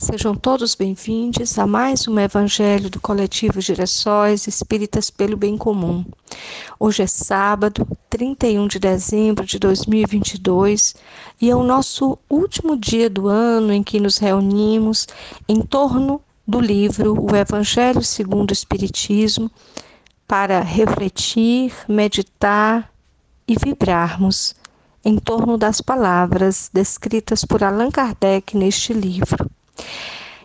Sejam todos bem-vindos a mais um Evangelho do Coletivo Girassóis Espíritas pelo Bem Comum. Hoje é sábado, 31 de dezembro de 2022 e é o nosso último dia do ano em que nos reunimos em torno do livro O Evangelho segundo o Espiritismo para refletir, meditar e vibrarmos em torno das palavras descritas por Allan Kardec neste livro.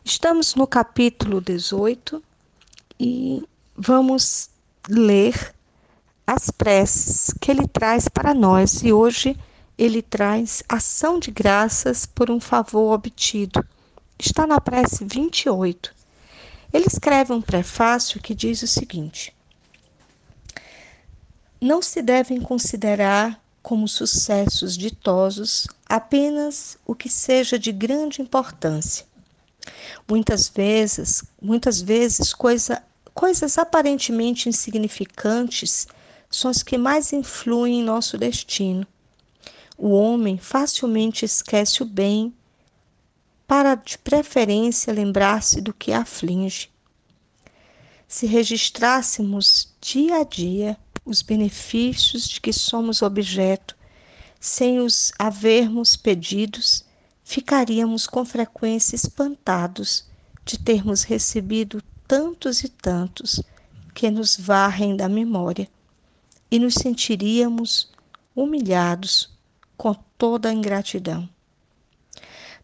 Estamos no capítulo 18 e vamos ler as preces que ele traz para nós. E hoje ele traz ação de graças por um favor obtido. Está na prece 28. Ele escreve um prefácio que diz o seguinte: Não se devem considerar como sucessos ditosos apenas o que seja de grande importância Muitas vezes, muitas vezes coisa, coisas aparentemente insignificantes são as que mais influem em nosso destino. O homem facilmente esquece o bem para de preferência lembrar-se do que aflige. Se registrássemos dia a dia os benefícios de que somos objeto, sem os havermos pedidos, ficaríamos com frequência espantados de termos recebido tantos e tantos que nos varrem da memória e nos sentiríamos humilhados com toda a ingratidão.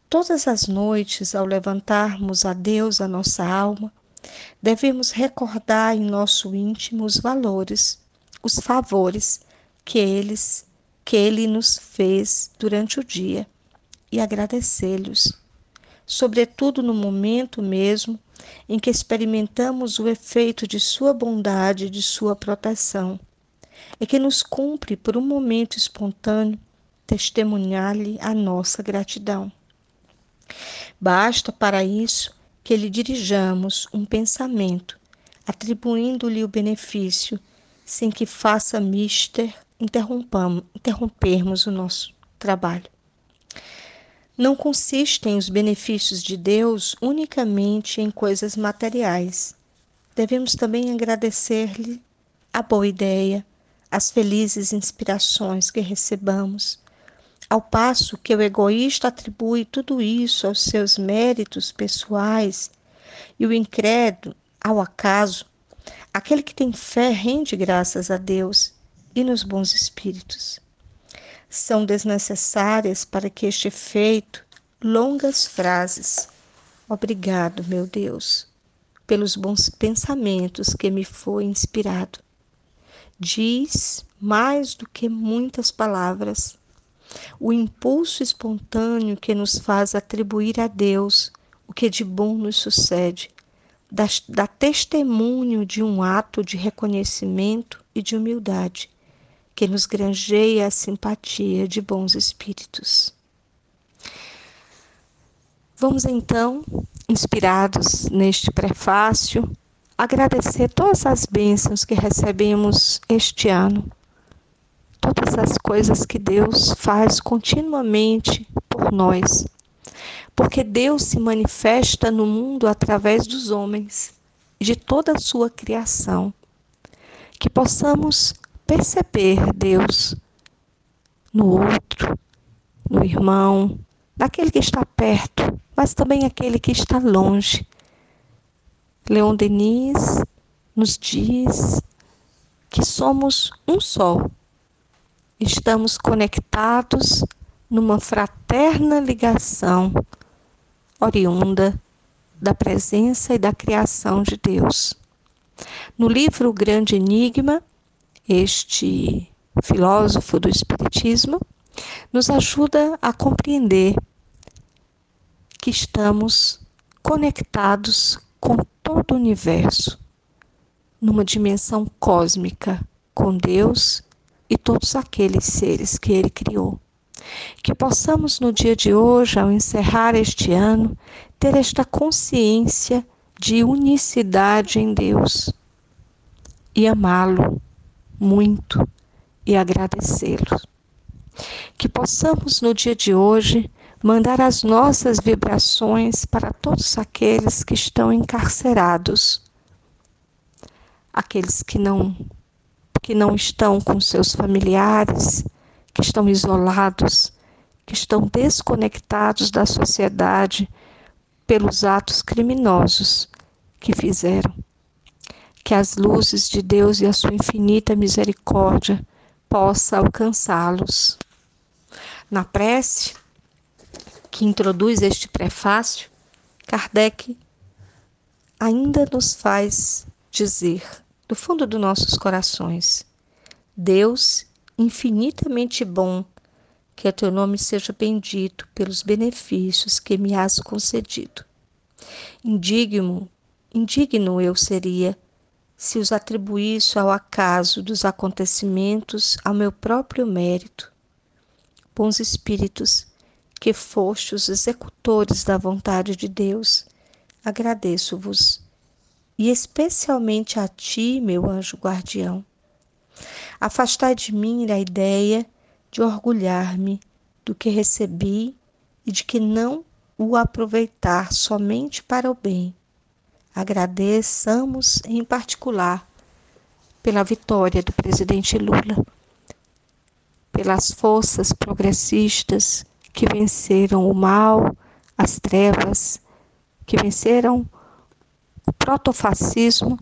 Todas as noites, ao levantarmos a Deus a nossa alma, devemos recordar em nosso íntimo os valores, os favores que eles que ele nos fez durante o dia e agradecê-los, sobretudo no momento mesmo em que experimentamos o efeito de Sua bondade e de Sua proteção, e que nos cumpre por um momento espontâneo testemunhar-lhe a nossa gratidão. Basta para isso que lhe dirijamos um pensamento, atribuindo-lhe o benefício, sem que faça mister interrompermos o nosso trabalho não consistem os benefícios de Deus unicamente em coisas materiais. Devemos também agradecer-lhe a boa ideia, as felizes inspirações que recebamos, ao passo que o egoísta atribui tudo isso aos seus méritos pessoais e o incrédulo ao acaso, aquele que tem fé rende graças a Deus e nos bons espíritos são desnecessárias para que este efeito longas frases. Obrigado, meu Deus, pelos bons pensamentos que me foi inspirado. Diz mais do que muitas palavras. O impulso espontâneo que nos faz atribuir a Deus o que de bom nos sucede, dá, dá testemunho de um ato de reconhecimento e de humildade que nos granjeia a simpatia de bons espíritos. Vamos então, inspirados neste prefácio, agradecer todas as bênçãos que recebemos este ano, todas as coisas que Deus faz continuamente por nós, porque Deus se manifesta no mundo através dos homens, de toda a sua criação. Que possamos perceber Deus no outro, no irmão, naquele que está perto, mas também aquele que está longe. Leon Denis nos diz que somos um só. Estamos conectados numa fraterna ligação oriunda da presença e da criação de Deus. No livro O Grande Enigma, este filósofo do Espiritismo, nos ajuda a compreender que estamos conectados com todo o universo, numa dimensão cósmica, com Deus e todos aqueles seres que Ele criou. Que possamos no dia de hoje, ao encerrar este ano, ter esta consciência de unicidade em Deus e amá-lo muito e agradecê-lo. Que possamos no dia de hoje mandar as nossas vibrações para todos aqueles que estão encarcerados, aqueles que não que não estão com seus familiares, que estão isolados, que estão desconectados da sociedade pelos atos criminosos que fizeram. Que as luzes de Deus e a sua infinita misericórdia possa alcançá-los. Na prece que introduz este prefácio, Kardec ainda nos faz dizer, do fundo dos nossos corações, Deus infinitamente bom, que teu nome seja bendito pelos benefícios que me has concedido. Indigno, indigno eu seria se os atribuísse ao acaso dos acontecimentos ao meu próprio mérito. Bons espíritos, que foste os executores da vontade de Deus, agradeço-vos, e especialmente a ti, meu anjo guardião. Afastai de mim a ideia de orgulhar-me do que recebi e de que não o aproveitar somente para o bem, Agradeçamos em particular pela vitória do presidente Lula, pelas forças progressistas que venceram o mal, as trevas, que venceram o protofascismo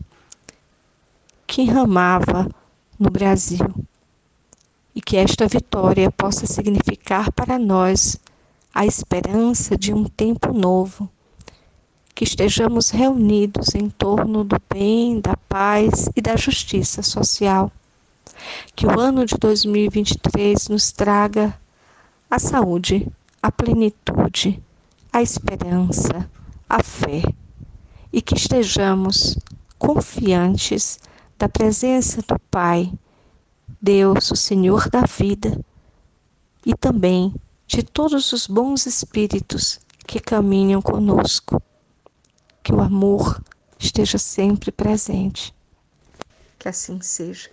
que enramava no Brasil. E que esta vitória possa significar para nós a esperança de um tempo novo que estejamos reunidos em torno do bem, da paz e da justiça social. Que o ano de 2023 nos traga a saúde, a plenitude, a esperança, a fé e que estejamos confiantes da presença do Pai, Deus, o Senhor da vida, e também de todos os bons espíritos que caminham conosco que o amor esteja sempre presente. Que assim seja.